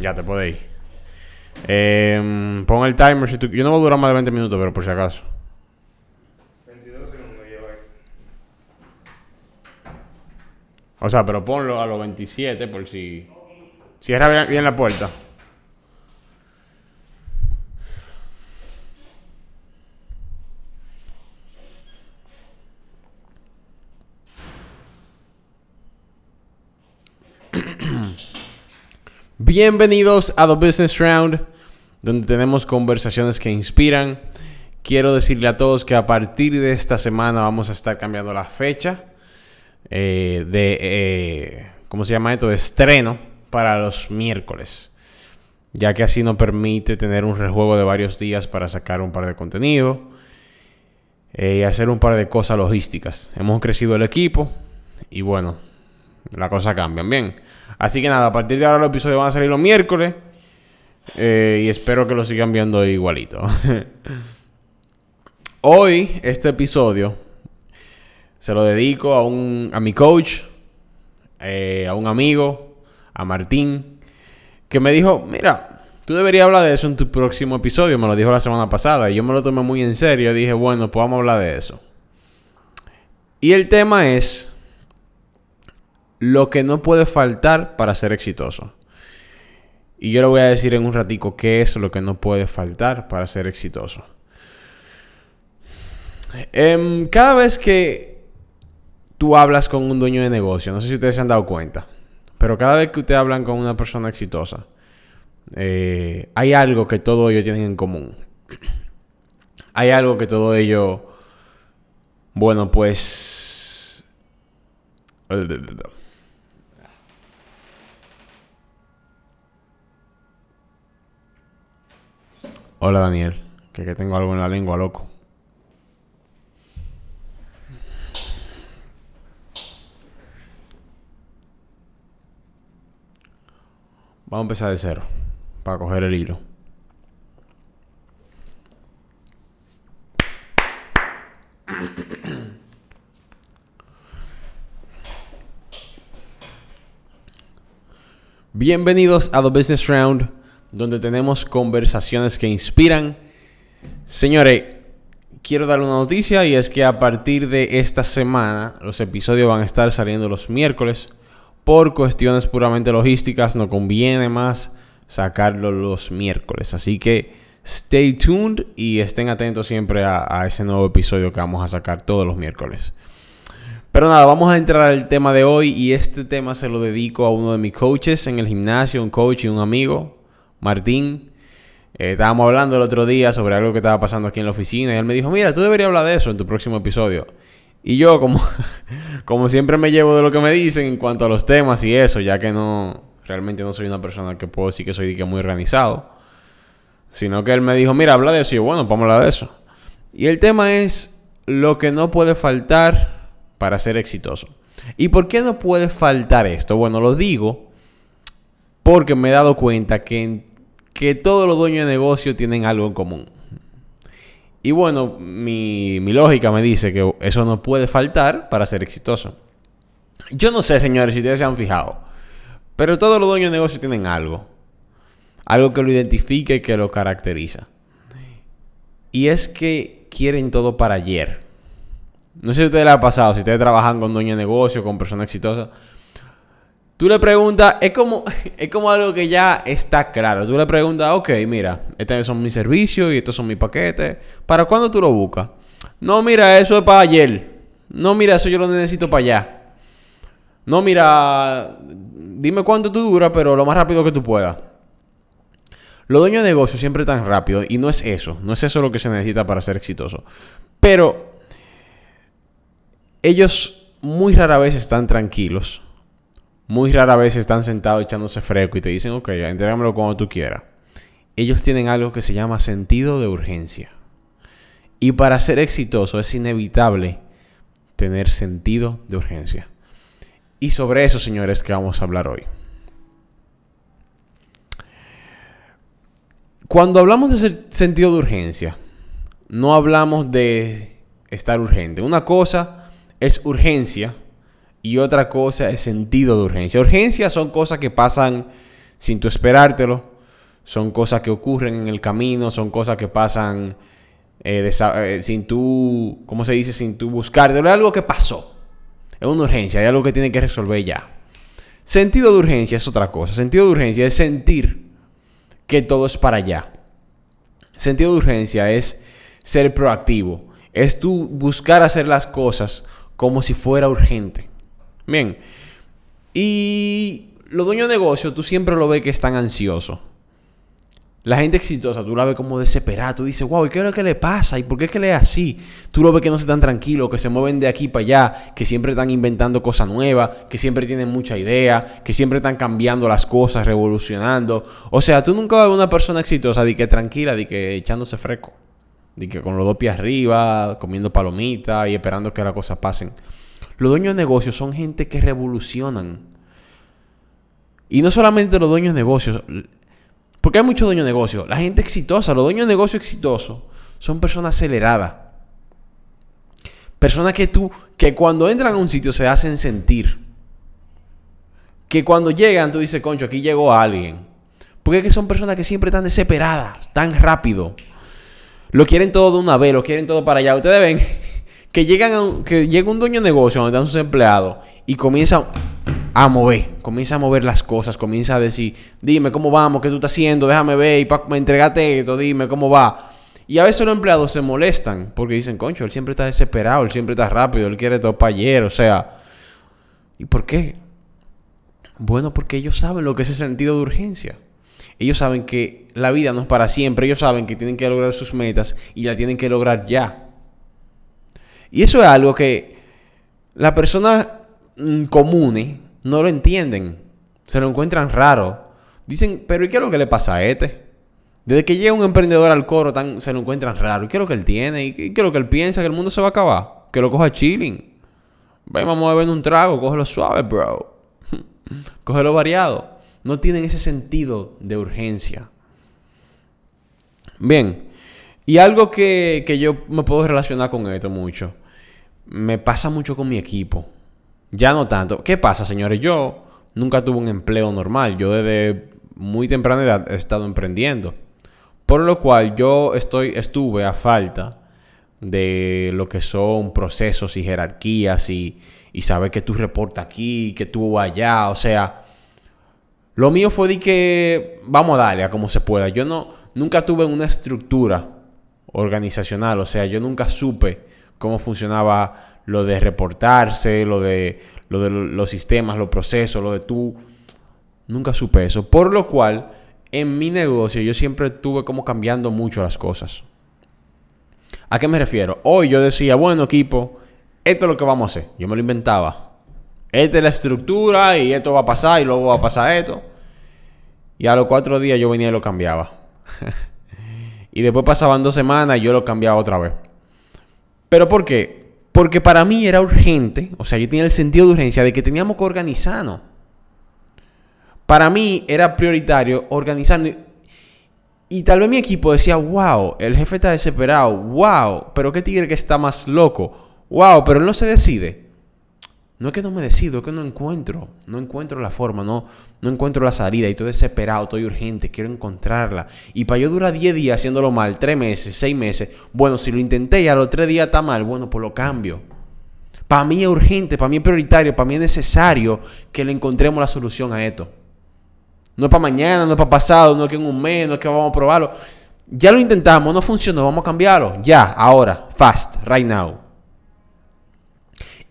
Ya te puede ir. Em, pon el timer si tú... Yo no voy a durar más de 20 minutos, pero por si acaso. 22 segundos lleva ahí. O sea, pero ponlo a los 27 por si... Cierra bien la puerta. Bienvenidos a The Business Round, donde tenemos conversaciones que inspiran. Quiero decirle a todos que a partir de esta semana vamos a estar cambiando la fecha eh, de, eh, ¿cómo se llama esto? Estreno para los miércoles. Ya que así nos permite tener un rejuego de varios días para sacar un par de contenido eh, y hacer un par de cosas logísticas. Hemos crecido el equipo y bueno, la cosa cambia bien. Así que nada, a partir de ahora los episodios van a salir los miércoles. eh, y espero que lo sigan viendo igualito. Hoy, este episodio se lo dedico a, un, a mi coach, eh, a un amigo, a Martín, que me dijo, mira, tú deberías hablar de eso en tu próximo episodio. Me lo dijo la semana pasada y yo me lo tomé muy en serio. Dije, bueno, pues hablar de eso. Y el tema es lo que no puede faltar para ser exitoso. Y yo le voy a decir en un ratico qué es lo que no puede faltar para ser exitoso. Em, cada vez que tú hablas con un dueño de negocio, no sé si ustedes se han dado cuenta, pero cada vez que ustedes hablan con una persona exitosa, eh, hay algo que todos ellos tienen en común. Hay algo que todos ellos, bueno, pues... Hola Daniel, que, tengo algo en la lengua, loco. Vamos a empezar de cero, para coger el hilo. Bienvenidos a The Business Round, donde tenemos conversaciones que inspiran. Señores, quiero dar una noticia y es que a partir de esta semana los episodios van a estar saliendo los miércoles. Por cuestiones puramente logísticas, no conviene más sacarlo los miércoles. Así que stay tuned y estén atentos siempre a, a ese nuevo episodio que vamos a sacar todos los miércoles. Pero nada, vamos a entrar al tema de hoy y este tema se lo dedico a uno de mis coaches en el gimnasio, un coach y un amigo, Martín. Eh, estábamos hablando el otro día sobre algo que estaba pasando aquí en la oficina y él me dijo, mira, tú deberías hablar de eso en tu próximo episodio. Y yo, como, como siempre me llevo de lo que me dicen en cuanto a los temas y eso, ya que no, realmente no soy una persona que puedo decir que soy muy organizado. Sino que él me dijo, mira, habla de eso. Y yo, bueno, vamos a hablar de eso. Y el tema es lo que no puede faltar para ser exitoso. ¿Y por qué no puede faltar esto? Bueno, lo digo porque me he dado cuenta que, que todos los dueños de negocio tienen algo en común. Y bueno, mi, mi lógica me dice que eso no puede faltar para ser exitoso. Yo no sé, señores, si ustedes se han fijado, pero todos los dueños de negocio tienen algo. Algo que lo identifique y que lo caracteriza. Y es que quieren todo para ayer. No sé si ustedes les ha pasado, si ustedes trabajan con dueños de negocio, con personas exitosas. Tú le preguntas, es como, es como algo que ya está claro. Tú le preguntas, ok, mira, estos son mis servicios y estos son mis paquetes. ¿Para cuándo tú lo buscas? No, mira, eso es para ayer. No, mira, eso yo lo necesito para allá. No, mira, dime cuánto tú duras, pero lo más rápido que tú puedas. Los dueños de negocio siempre tan rápido y no es eso. No es eso lo que se necesita para ser exitoso. Pero ellos muy rara vez están tranquilos. Muy rara vez están sentados echándose fresco y te dicen, ok, entrégamelo cuando tú quieras. Ellos tienen algo que se llama sentido de urgencia. Y para ser exitoso es inevitable tener sentido de urgencia. Y sobre eso, señores, que vamos a hablar hoy. Cuando hablamos de sentido de urgencia, no hablamos de estar urgente. Una cosa es urgencia y otra cosa es sentido de urgencia. Urgencia son cosas que pasan sin tú esperártelo. Son cosas que ocurren en el camino, son cosas que pasan eh, eh, sin tú, ¿cómo se dice? Sin tú buscártelo. Es algo que pasó. Es una urgencia, hay algo que tiene que resolver ya. Sentido de urgencia es otra cosa. Sentido de urgencia es sentir que todo es para allá. Sentido de urgencia es ser proactivo. Es tú buscar hacer las cosas como si fuera urgente. Bien. Y los dueños de negocio, tú siempre lo ves que están ansiosos. La gente exitosa, tú la ves como desesperada. Tú dices, wow, ¿y qué es lo que le pasa? ¿Y por qué es que le es así? Tú lo ves que no están tranquilos, que se mueven de aquí para allá, que siempre están inventando cosas nuevas, que siempre tienen mucha idea, que siempre están cambiando las cosas, revolucionando. O sea, tú nunca ves una persona exitosa de que tranquila, de que echándose fresco. De que con los dos pies arriba, comiendo palomitas y esperando que las cosas pasen. Los dueños de negocios son gente que revolucionan. Y no solamente los dueños de negocios, porque hay muchos dueños de negocio. La gente exitosa, los dueños de negocio exitosos, son personas aceleradas. Personas que tú, que cuando entran a un sitio se hacen sentir. Que cuando llegan tú dices, concho, aquí llegó alguien. Porque es que son personas que siempre están desesperadas, tan rápido. Lo quieren todo de una vez, lo quieren todo para allá. Ustedes ven que llegan a que llega un dueño de negocio donde están sus empleados y comienza a mover, comienza a mover las cosas, comienza a decir, dime cómo vamos, qué tú estás haciendo, déjame ver, y pa, me entregate esto, dime cómo va. Y a veces los empleados se molestan porque dicen, concho, él siempre está desesperado, él siempre está rápido, él quiere todo para ayer, o sea. ¿Y por qué? Bueno, porque ellos saben lo que es el sentido de urgencia. Ellos saben que la vida no es para siempre, ellos saben que tienen que lograr sus metas y la tienen que lograr ya. Y eso es algo que la persona mm, común no lo entienden. Se lo encuentran raro. Dicen, pero ¿y qué es lo que le pasa a este? Desde que llega un emprendedor al coro, se lo encuentran raro. ¿Y qué es lo que él tiene? ¿Y qué, es lo que él piensa? Que el mundo se va a acabar. Que lo coja chilling. Ven, vamos a beber un trago. Cógelo suave, bro. cógelo variado. No tienen ese sentido de urgencia. Bien. Y algo que, que yo me puedo relacionar con esto mucho. Me pasa mucho con mi equipo. Ya no tanto. ¿Qué pasa, señores? Yo nunca tuve un empleo normal. Yo desde muy temprana edad he estado emprendiendo. Por lo cual yo estoy, estuve a falta de lo que son procesos y jerarquías y, y saber que tú reportas aquí, que tú allá. O sea, lo mío fue de que vamos a darle a como se pueda. Yo no, nunca tuve una estructura organizacional. O sea, yo nunca supe cómo funcionaba lo de reportarse, lo de, lo de los sistemas, los procesos, lo de tú. Nunca supe eso. Por lo cual, en mi negocio yo siempre estuve como cambiando mucho las cosas. ¿A qué me refiero? Hoy yo decía, bueno equipo, esto es lo que vamos a hacer. Yo me lo inventaba. Esta es la estructura y esto va a pasar y luego va a pasar esto. Y a los cuatro días yo venía y lo cambiaba. y después pasaban dos semanas y yo lo cambiaba otra vez. ¿Pero por qué? Porque para mí era urgente, o sea, yo tenía el sentido de urgencia de que teníamos que organizarnos. Para mí era prioritario organizarnos. Y tal vez mi equipo decía, wow, el jefe está desesperado, wow, pero qué tigre que está más loco, wow, pero él no se decide. No es que no me decido, es que no encuentro, no encuentro la forma, no, no encuentro la salida y estoy desesperado, estoy urgente, quiero encontrarla. Y para yo durar 10 días haciéndolo mal, 3 meses, 6 meses, bueno, si lo intenté y a los 3 días está mal, bueno, pues lo cambio. Para mí es urgente, para mí es prioritario, para mí es necesario que le encontremos la solución a esto. No es para mañana, no es para pasado, no es que en un mes, no es que vamos a probarlo. Ya lo intentamos, no funcionó, vamos a cambiarlo. Ya, ahora, fast, right now.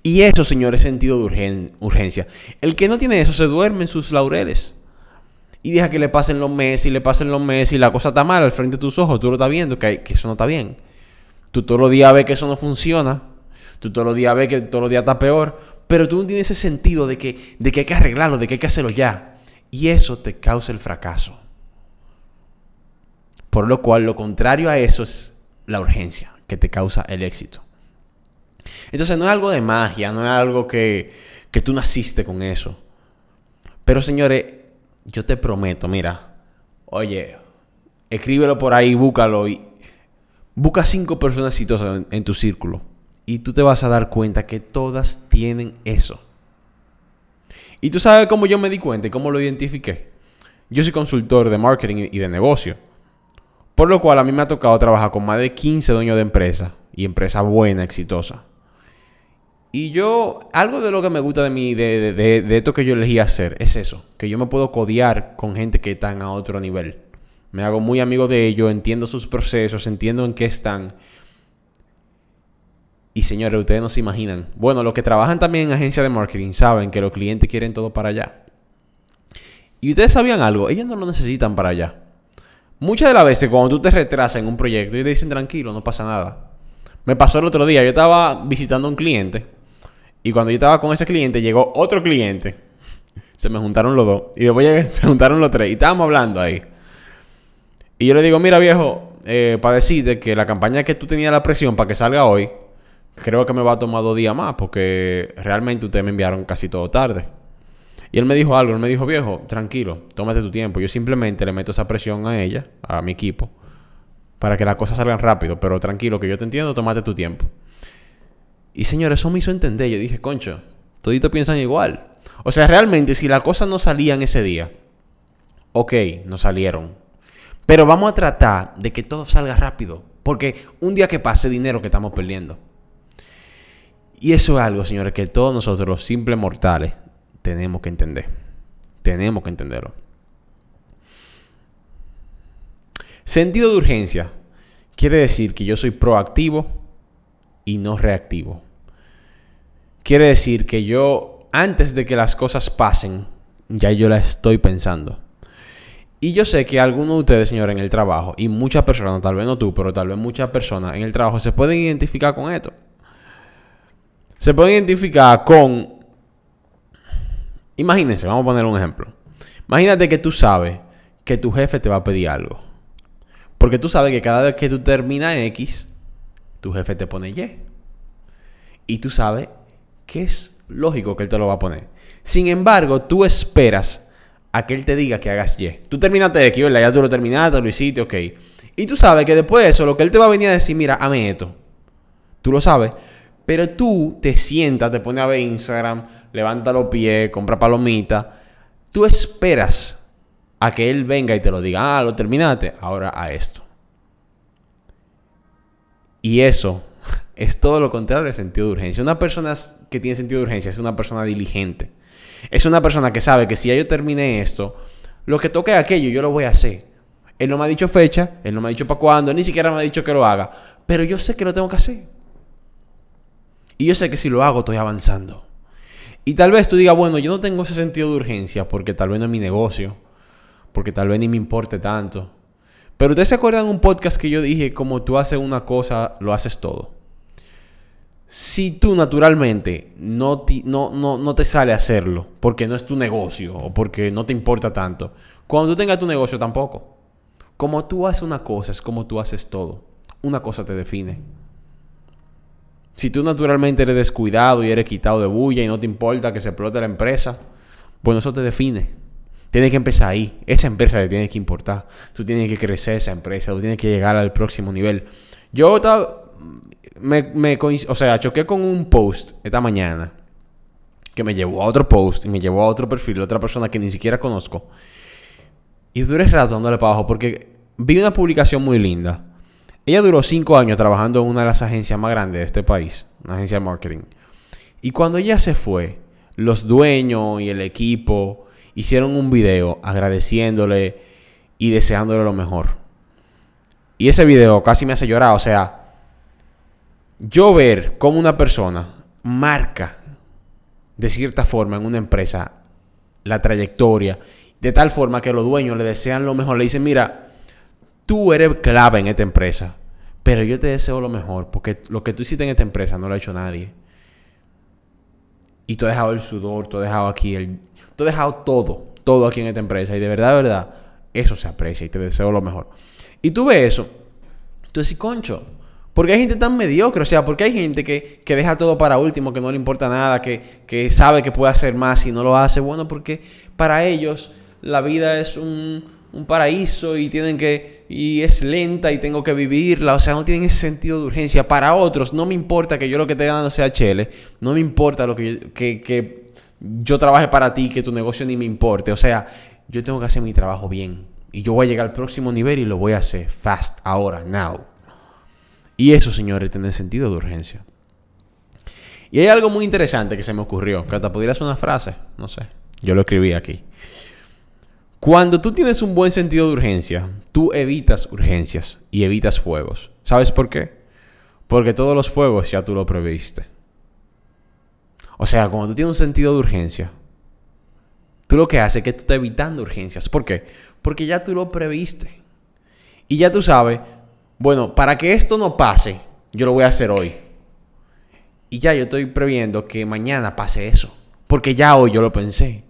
Y eso, señores, es sentido de urgencia. El que no tiene eso se duerme en sus laureles. Y deja que le pasen los meses y le pasen los meses y la cosa está mal al frente de tus ojos. Tú lo estás viendo que, eso no está bien. Tú todos los días ves que eso no funciona. Tú todos los días ves que todos los días está peor. Pero tú no tienes ese sentido de que, de que hay que arreglarlo, de que hay que hacerlo ya. Y eso te causa el fracaso. Por lo cual, lo contrario a eso es la urgencia que te causa el éxito. Entonces no es algo de magia, no es algo que, que tú naciste con eso. Pero señores, yo te prometo, mira, oye, escríbelo por ahí, búscalo y busca cinco personas exitosas en, en tu círculo. Y tú te vas a dar cuenta que todas tienen eso. Y tú sabes cómo yo me di cuenta y cómo lo identifiqué. Yo soy consultor de marketing y de negocio. Por lo cual a mí me ha tocado trabajar con más de 15 dueños de empresas y empresa buena, exitosa. Y yo, algo de lo que me gusta de mí, de, de, de, esto que yo elegí hacer, es eso, que yo me puedo codear con gente que están a otro nivel. Me hago muy amigo de ellos, entiendo sus procesos, entiendo en qué están. Y señores, ustedes no se imaginan. Bueno, los que trabajan también en agencia de marketing saben que los clientes quieren todo para allá. Y ustedes sabían algo, ellos no lo necesitan para allá. Muchas de las veces cuando tú te retrasas en un proyecto, ellos te dicen tranquilo, no pasa nada. Me pasó el otro día, yo estaba visitando a un cliente y cuando yo estaba con ese cliente llegó otro cliente. Se me juntaron los dos y después se juntaron los tres y estábamos hablando ahí. Y yo le digo, mira viejo, eh, para decirte que la campaña que tú tenías la presión para que salga hoy, creo que me va a tomar dos días más porque realmente ustedes me enviaron casi todo tarde. Y él me dijo algo, él me dijo, viejo, tranquilo, tómate tu tiempo. Yo simplemente le meto esa presión a ella, a mi equipo, para que las cosas salgan rápido. Pero tranquilo, que yo te entiendo, tómate tu tiempo. Y señor, eso me hizo entender. Yo dije, concho, toditos piensan igual. O sea, realmente, si las cosas no salían ese día, ok, no salieron. Pero vamos a tratar de que todo salga rápido. Porque un día que pase dinero que estamos perdiendo. Y eso es algo, señores, que todos nosotros, los simples mortales, tenemos que entender. Tenemos que entenderlo. Sentido de urgencia quiere decir que yo soy proactivo y no reactivo. Quiere decir que yo, antes de que las cosas pasen, ya yo la estoy pensando. Y yo sé que algunos de ustedes, señores, en el trabajo, y muchas personas, tal vez no tú, pero tal vez muchas personas en el trabajo, se pueden identificar con esto. Se pueden identificar con Imagínense, vamos a poner un ejemplo. Imagínate que tú sabes que tu jefe te va a pedir algo. Porque tú sabes que cada vez que tú terminas X, tu jefe te pone Y. Y tú sabes que es lógico que él te lo va a poner. Sin embargo, tú esperas a que él te diga que hagas Y. Tú terminaste X, ¿verdad? Ya tú lo terminaste, lo hiciste, ok. Y tú sabes que después de eso, lo que él te va a venir a decir, mira, hame esto. Tú lo sabes. Pero tú te sientas, te pones a ver Instagram, levanta los pies, compra palomitas. Tú esperas a que él venga y te lo diga, ah, lo terminaste, ahora a esto. Y eso es todo lo contrario del sentido de urgencia. Una persona que tiene sentido de urgencia es una persona diligente. Es una persona que sabe que si ya yo terminé esto, lo que toque aquello, yo lo voy a hacer. Él no me ha dicho fecha, él no me ha dicho para cuándo, ni siquiera me ha dicho que lo haga. Pero yo sé que lo tengo que hacer. Y yo sé que si lo hago, estoy avanzando. Y tal vez tú digas, bueno, yo no tengo ese sentido de urgencia porque tal vez no es mi negocio, porque tal vez ni me importe tanto. Pero ustedes se acuerdan un podcast que yo dije, como tú haces una cosa, lo haces todo. Si tú naturalmente no te, no, no, no te sale hacerlo porque no es tu negocio o porque no te importa tanto, cuando tú tengas tu negocio tampoco. Como tú haces una cosa, es como tú haces todo. Una cosa te define. Si tú naturalmente eres descuidado y eres quitado de bulla y no te importa que se explote la empresa, bueno, eso te define. Tienes que empezar ahí. Esa empresa te tiene que importar. Tú tienes que crecer esa empresa. Tú tienes que llegar al próximo nivel. Yo estaba, me, o sea, choqué con un post esta mañana que me llevó a otro post y me llevó a otro perfil de otra persona que ni siquiera conozco. Y duré rato dándole para abajo porque vi una publicación muy linda ella duró cinco años trabajando en una de las agencias más grandes de este país, una agencia de marketing. Y cuando ella se fue, los dueños y el equipo hicieron un video agradeciéndole y deseándole lo mejor. Y ese video casi me hace llorar. O sea, yo ver cómo una persona marca de cierta forma en una empresa la trayectoria, de tal forma que los dueños le desean lo mejor, le dicen, mira, tú eres clave en esta empresa, pero yo te deseo lo mejor, porque lo que tú hiciste en esta empresa no lo ha hecho nadie. Y tú has dejado el sudor, tú has dejado aquí el... Tú has dejado todo, todo aquí en esta empresa. Y de verdad, de verdad, eso se aprecia y te deseo lo mejor. Y tú ves eso, tú decís, concho, porque hay gente tan mediocre, o sea, porque hay gente que, que, deja todo para último, que no le importa nada, que, que sabe que puede hacer más y no lo hace. Bueno, porque para ellos la vida es un, un paraíso y tienen que y es lenta y tengo que vivirla, o sea, no tienen ese sentido de urgencia. Para otros, no me importa que yo lo que te gano sea chele, no me importa lo que, que, que yo trabaje para ti, que tu negocio ni me importe, o sea, yo tengo que hacer mi trabajo bien. Y yo voy a llegar al próximo nivel y lo voy a hacer fast, ahora, now. Y eso, señores, tiene sentido de urgencia. Y hay algo muy interesante que se me ocurrió, que hasta pudiera ser una frase, no sé. Yo lo escribí aquí. Cuando tú tienes un buen sentido de urgencia, tú evitas urgencias y evitas fuegos. ¿Sabes por qué? Porque todos los fuegos ya tú lo previste. O sea, cuando tú tienes un sentido de urgencia, tú lo que haces es que tú estás evitando urgencias. ¿Por qué? Porque ya tú lo previste. Y ya tú sabes, bueno, para que esto no pase, yo lo voy a hacer hoy. Y ya yo estoy previendo que mañana pase eso. Porque ya hoy yo lo pensé.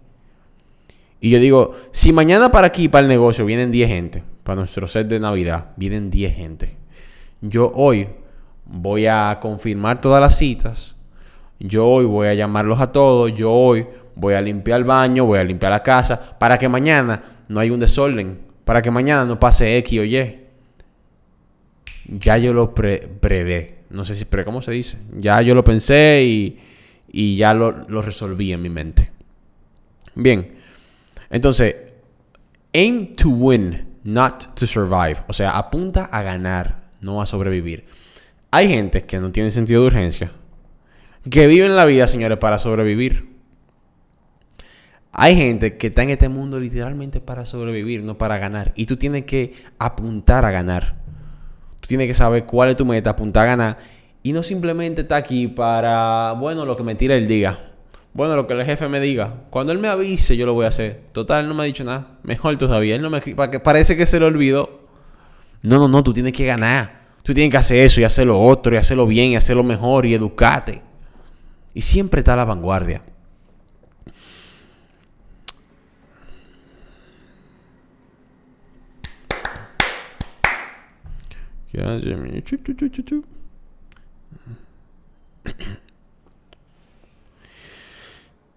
Y yo digo, si mañana para aquí, para el negocio, vienen 10 gente, para nuestro set de Navidad, vienen 10 gente. Yo hoy voy a confirmar todas las citas. Yo hoy voy a llamarlos a todos. Yo hoy voy a limpiar el baño, voy a limpiar la casa, para que mañana no haya un desorden. Para que mañana no pase X o Y. Ya yo lo pre No sé si pre, ¿cómo se dice? Ya yo lo pensé y, y ya lo, lo resolví en mi mente. Bien. Entonces, aim to win, not to survive. O sea, apunta a ganar, no a sobrevivir. Hay gente que no tiene sentido de urgencia, que vive en la vida, señores, para sobrevivir. Hay gente que está en este mundo literalmente para sobrevivir, no para ganar. Y tú tienes que apuntar a ganar. Tienes que saber cuál es tu meta, apuntar a ganar. Y no simplemente está aquí para, bueno, lo que me tira el día. Bueno, lo que el jefe me diga. Cuando él me avise, yo lo voy a hacer. Total, él no me ha dicho nada. Mejor todavía. Él no me parece que se lo olvidó. No, no, no, tú tienes que ganar. Tú tienes que hacer eso y hacer lo otro y hacerlo bien y hacerlo mejor y educarte. Y siempre está a la vanguardia.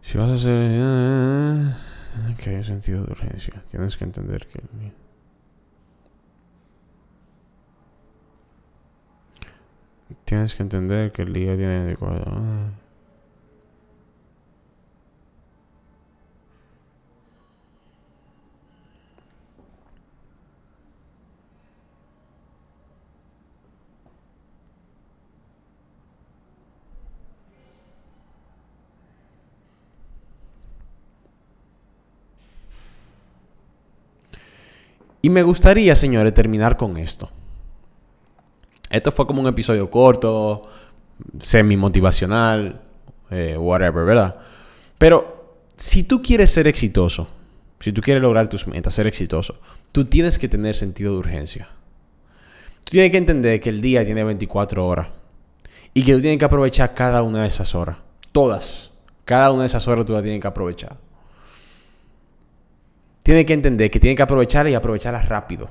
Si vas a hacer... Eh, que hay sentido de urgencia. Tienes que entender que... Tienes que entender que el día tiene adecuado. Y me gustaría, señores, terminar con esto. Esto fue como un episodio corto, semi-motivacional, eh, whatever, ¿verdad? Pero si tú quieres ser exitoso, si tú quieres lograr tus metas, ser exitoso, tú tienes que tener sentido de urgencia. Tú tienes que entender que el día tiene 24 horas y que tú tienes que aprovechar cada una de esas horas. Todas. Cada una de esas horas tú las tienes que aprovechar tiene que entender que tiene que aprovecharla y aprovecharla rápido.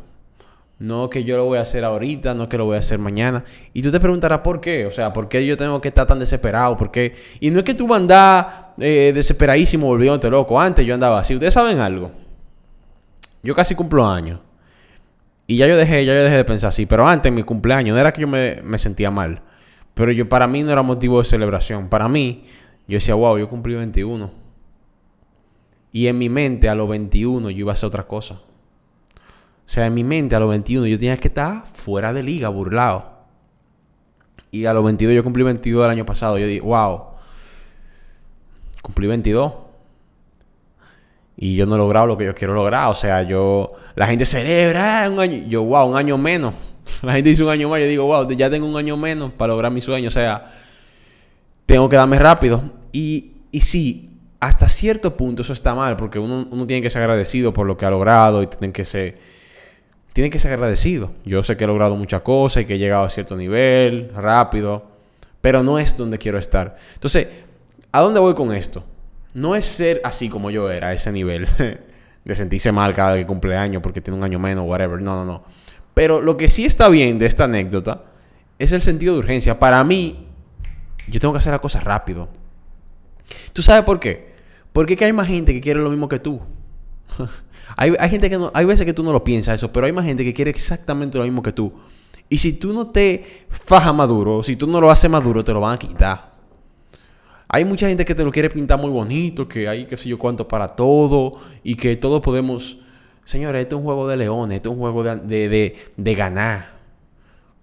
No que yo lo voy a hacer ahorita, no que lo voy a hacer mañana. Y tú te preguntarás por qué. O sea, ¿por qué yo tengo que estar tan desesperado? ¿Por qué? Y no es que tú andar eh, desesperadísimo volviéndote loco. Antes yo andaba así. Ustedes saben algo. Yo casi cumplo años. Y ya yo dejé, ya yo dejé de pensar así. Pero antes, mi cumpleaños, no era que yo me, me sentía mal. Pero yo, para mí no era motivo de celebración. Para mí, yo decía, wow, yo cumplí 21. Y en mi mente a los 21 yo iba a hacer otra cosa. O sea, en mi mente a los 21 yo tenía que estar fuera de liga, burlado. Y a los 22 yo cumplí 22 el año pasado. Yo dije, wow, cumplí 22. Y yo no he logrado lo que yo quiero lograr. O sea, yo, la gente celebra ah, un año. Yo, wow, un año menos. La gente dice un año más. Yo digo, wow, ya tengo un año menos para lograr mi sueño. O sea, tengo que darme rápido. Y, y sí, hasta cierto punto eso está mal, porque uno, tiene que ser agradecido por lo que ha logrado y tienen que ser, tiene que ser agradecido. Yo sé que he logrado muchas cosas y que he llegado a cierto nivel, rápido, pero no es donde quiero estar. Entonces, ¿a dónde voy con esto? No es ser así como yo era, a ese nivel, de sentirse mal cada que cumple año porque tiene un año menos, whatever. No, no, no. Pero lo que sí está bien de esta anécdota es el sentido de urgencia. Para mí, yo tengo que hacer la cosa rápido. ¿Tú sabes por qué? Porque que hay más gente que quiere lo mismo que tú. hay, gente que hay veces que tú no lo piensas eso, pero hay más gente que quiere exactamente lo mismo que tú. Y si tú no te fajas maduro, si tú no lo haces maduro, te lo van a quitar. Hay mucha gente que te lo quiere pintar muy bonito, que hay qué sé yo cuánto para todo y que todos podemos... Señores, esto es un juego de leones, esto es un juego de, de, de, ganar.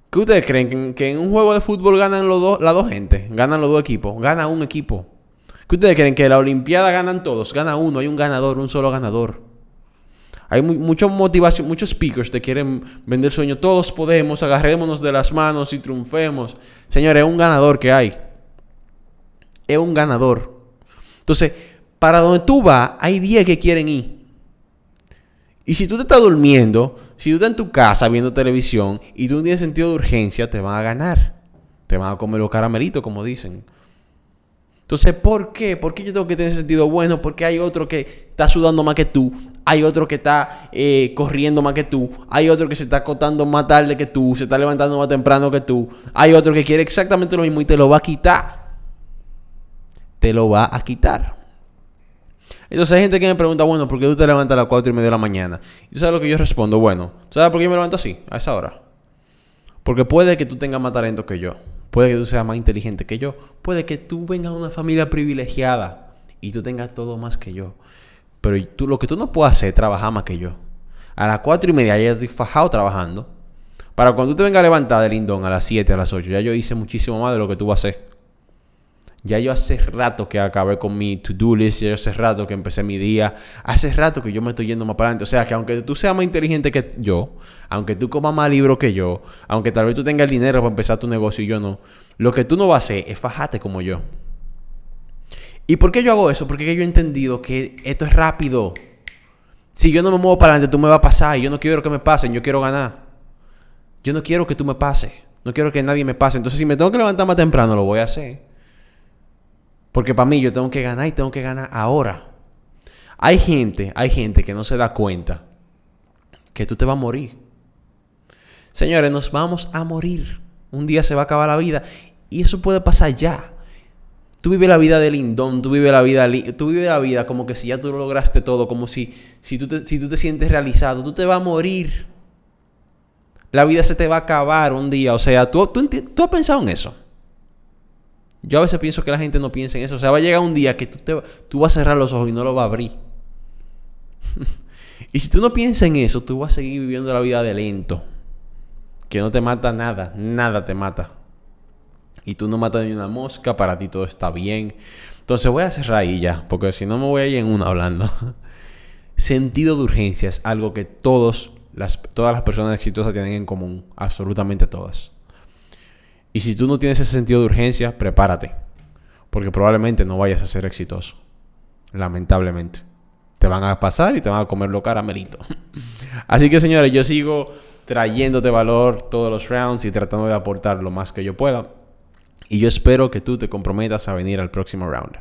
¿Qué ustedes creen? ¿Que, en un juego de fútbol ganan los dos, las dos gente? ¿Ganan los dos equipos? ¿Gana un equipo? ¿Qué ustedes creen? ¿Que la Olimpiada ganan todos? Gana uno, hay un ganador, un solo ganador. Hay mucha motivación, muchos speakers te quieren vender sueño. Todos podemos, agarrémonos de las manos y triunfemos. Señores, es un ganador que hay. Es un ganador. Entonces, para donde tú vas, hay 10 que quieren ir. Y si tú te estás durmiendo, si tú estás en tu casa viendo televisión y tú no tienes sentido de urgencia, te van a ganar. Te van a comer los caramelitos, como dicen. Entonces, ¿por qué? ¿Por qué yo tengo que tener sentido bueno? Porque hay otro que está sudando más que tú. Hay otro que está eh, corriendo más que tú. Hay otro que se está acostando más tarde que tú. Se está levantando más temprano que tú. Hay otro que quiere exactamente lo mismo y te lo va a quitar. Te lo va a quitar. Entonces hay gente que me pregunta, bueno, ¿por qué tú te levantas a las 4 y media de la mañana? Y tú sabes lo que yo respondo, bueno, ¿sabes por qué yo me levanto así, a esa hora? Porque puede que tú tengas más talento que yo. Puede que tú seas más inteligente que yo. Puede que tú vengas de una familia privilegiada y tú tengas todo más que yo. Pero tú, lo que tú no puedes hacer es trabajar más que yo. A las cuatro y media ya estoy fajado trabajando. Para cuando tú te vengas a levantar de lindón a las 7, a las 8, ya yo hice muchísimo más de lo que tú vas a hacer. Ya yo hace rato que acabé con mi to-do list, ya yo hace rato que empecé mi día, hace rato que yo me estoy yendo más para adelante. O sea que aunque tú seas más inteligente que yo, aunque tú comas más libros que yo, aunque tal vez tú tengas el dinero para empezar tu negocio y yo no, lo que tú no vas a hacer es fajarte como yo. ¿Y por qué yo hago eso? Porque yo he entendido que esto es rápido. Si yo no me muevo para adelante, tú me vas a pasar. Y yo no quiero que me pasen, yo quiero ganar. Yo no quiero que tú me pases. No quiero que nadie me pase. Entonces, si me tengo que levantar más temprano, lo voy a hacer. Porque para mí yo tengo que ganar y tengo que ganar ahora. Hay gente, hay gente que no se da cuenta que tú te vas a morir. Señores, nos vamos a morir. Un día se va a acabar la vida y eso puede pasar ya. Tú vives la vida de lindón, tú vives la vida, tú la vida como que si ya tú lo lograste todo, como si, si, tú te, si tú te sientes realizado, tú te vas a morir. La vida se te va a acabar un día. O sea, ¿tú, tú, tú has pensado en eso? Yo a veces pienso que la gente no piensa en eso. O sea, va a llegar un día que tú, te, tú vas a cerrar los ojos y no lo vas a abrir. y si tú no piensas en eso, tú vas a seguir viviendo la vida de lento. Que no te mata nada, nada te mata y tú no matas ni una mosca, para ti todo está bien. Entonces voy a cerrar ahí ya, porque si no me voy a ir en una hablando. Sentido de urgencia es algo que todos las, todas las personas exitosas tienen en común, absolutamente todas. Y si tú no tienes ese sentido de urgencia, prepárate, porque probablemente no vayas a ser exitoso, lamentablemente. Te van a pasar y te van a comer lo caramelito. Así que señores, yo sigo trayéndote valor todos los rounds y tratando de aportar lo más que yo pueda. Y yo espero que tú te comprometas a venir al próximo round.